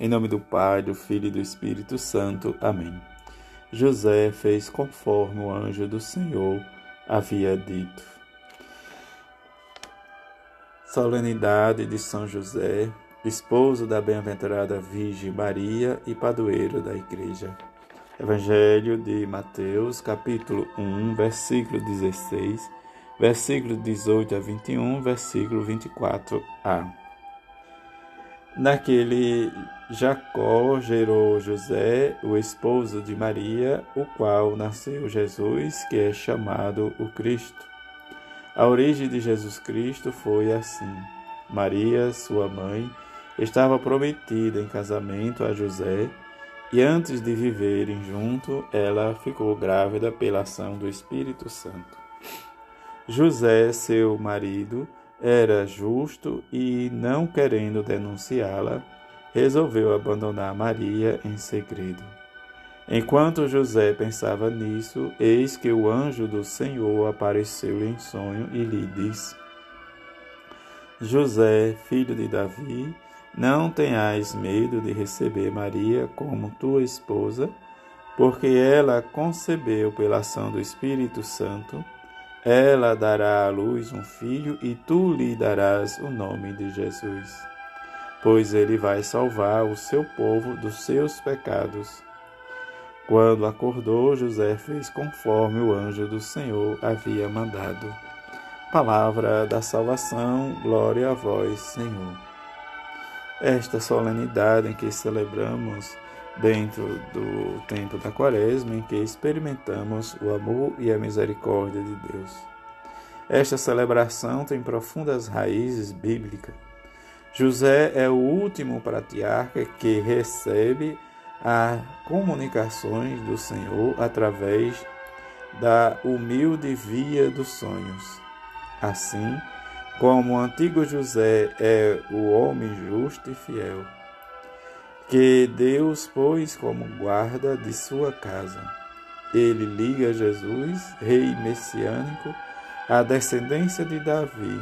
Em nome do Pai, do Filho e do Espírito Santo. Amém. José fez conforme o anjo do Senhor havia dito. Solenidade de São José, esposo da bem-aventurada Virgem Maria e padroeiro da Igreja. Evangelho de Mateus, capítulo 1, versículo 16, versículo 18 a 21, versículo 24a. Naquele Jacó gerou José, o esposo de Maria, o qual nasceu Jesus, que é chamado o Cristo. A origem de Jesus Cristo foi assim: Maria, sua mãe, estava prometida em casamento a José, e antes de viverem junto, ela ficou grávida pela ação do Espírito Santo. José, seu marido, era justo e, não querendo denunciá-la, resolveu abandonar Maria em segredo. Enquanto José pensava nisso, eis que o anjo do Senhor apareceu-lhe em sonho e lhe disse: José, filho de Davi, não tenhais medo de receber Maria como tua esposa, porque ela concebeu pela ação do Espírito Santo ela dará à luz um filho e tu lhe darás o nome de Jesus, pois ele vai salvar o seu povo dos seus pecados. Quando acordou, José fez conforme o anjo do Senhor havia mandado. Palavra da salvação, glória a vós, Senhor. Esta solenidade em que celebramos dentro do tempo da Quaresma, em que experimentamos o amor e a misericórdia de Deus. Esta celebração tem profundas raízes bíblicas. José é o último patriarca que recebe as comunicações do Senhor através da humilde via dos sonhos. Assim, como o antigo José é o homem justo e fiel, que Deus pôs como guarda de sua casa. Ele liga Jesus, rei messiânico, à descendência de Davi,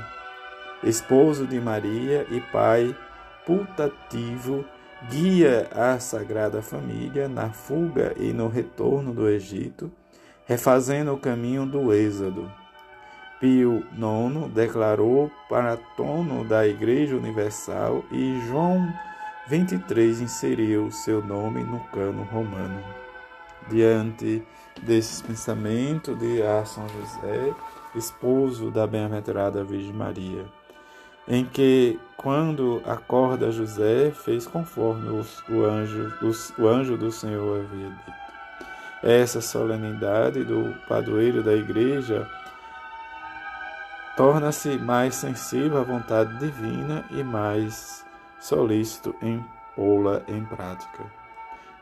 esposo de Maria e pai putativo, guia a Sagrada Família na fuga e no retorno do Egito, refazendo o caminho do Êxodo. Pio IX declarou paratono da Igreja Universal e João 23 inseriu seu nome no cano romano. Diante desses pensamentos de a São José, esposo da bem-aventurada Virgem Maria, em que, quando acorda José, fez conforme o, anjo, o anjo do Senhor havia dito. Essa solenidade do padroeiro da igreja torna-se mais sensível à vontade divina e mais solícito em pô-la em prática.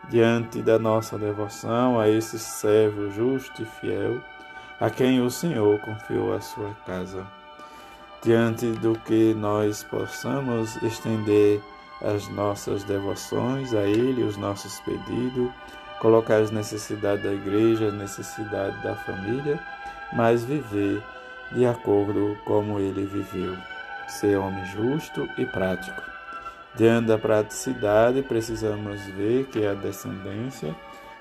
Diante da nossa devoção a esse servo justo e fiel, a quem o Senhor confiou a sua casa, diante do que nós possamos estender as nossas devoções a Ele, os nossos pedidos, colocar as necessidades da igreja, as necessidades da família, mas viver de acordo como Ele viveu, ser homem justo e prático Diante da praticidade, precisamos ver que a descendência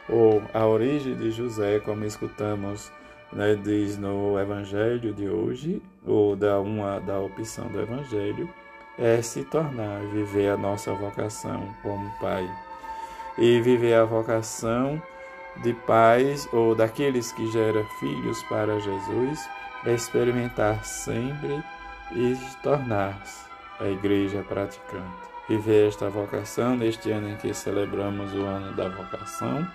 ou a origem de José, como escutamos, né, diz no Evangelho de hoje, ou da uma da opção do Evangelho, é se tornar, viver a nossa vocação como pai. E viver a vocação de pais ou daqueles que geram filhos para Jesus é experimentar sempre e tornar-se a igreja praticante viver esta vocação neste ano em que celebramos o ano da vocação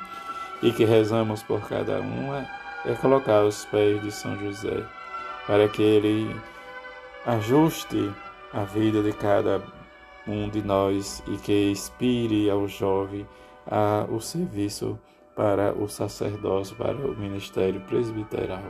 e que rezamos por cada uma, é colocar os pés de São José, para que ele ajuste a vida de cada um de nós e que inspire ao jovem a, o serviço para o sacerdócio, para o ministério presbiteral.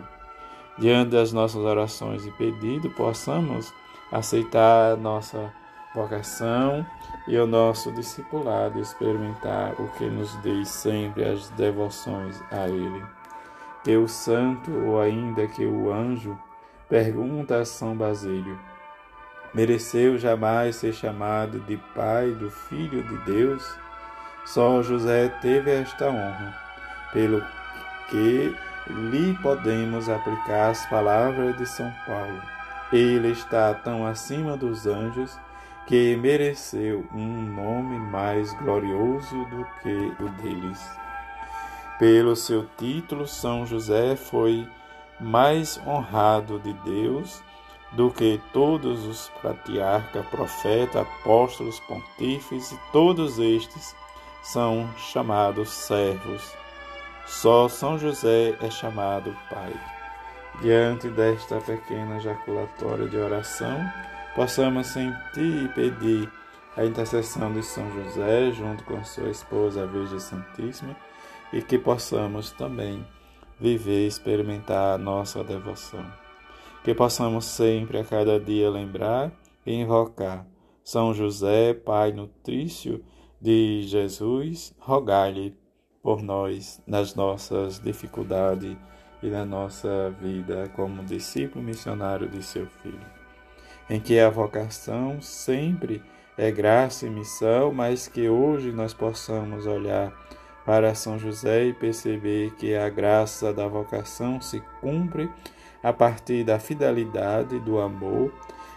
Diante das nossas orações e pedidos, possamos aceitar nossa vocação e o nosso discipulado experimentar o que nos diz sempre as devoções a Ele. Que o santo, ou ainda que o anjo, pergunta a São Basílio: mereceu jamais ser chamado de pai do Filho de Deus? Só José teve esta honra, pelo que lhe podemos aplicar as palavras de São Paulo. Ele está tão acima dos anjos que mereceu um nome mais glorioso do que o deles. Pelo seu título, São José foi mais honrado de Deus do que todos os patriarcas, profetas, apóstolos, pontífices, todos estes são chamados servos. Só São José é chamado Pai. Diante desta pequena jaculatória de oração, possamos sentir e pedir a intercessão de São José junto com sua esposa, a Virgem Santíssima, e que possamos também viver e experimentar a nossa devoção. Que possamos sempre, a cada dia, lembrar e invocar São José, Pai nutrício de Jesus, rogai-lhe por nós nas nossas dificuldades e na nossa vida como discípulo missionário de seu Filho, em que a vocação sempre é graça e missão, mas que hoje nós possamos olhar para São José e perceber que a graça da vocação se cumpre a partir da fidelidade, do amor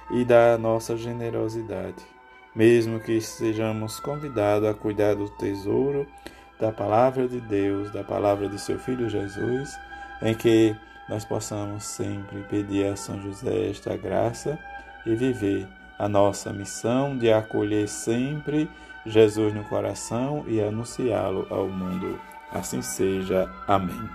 e da nossa generosidade. Mesmo que sejamos convidados a cuidar do tesouro da palavra de Deus, da palavra de seu Filho Jesus, em que nós possamos sempre pedir a São José esta graça e viver a nossa missão de acolher sempre Jesus no coração e anunciá-lo ao mundo. Assim seja. Amém.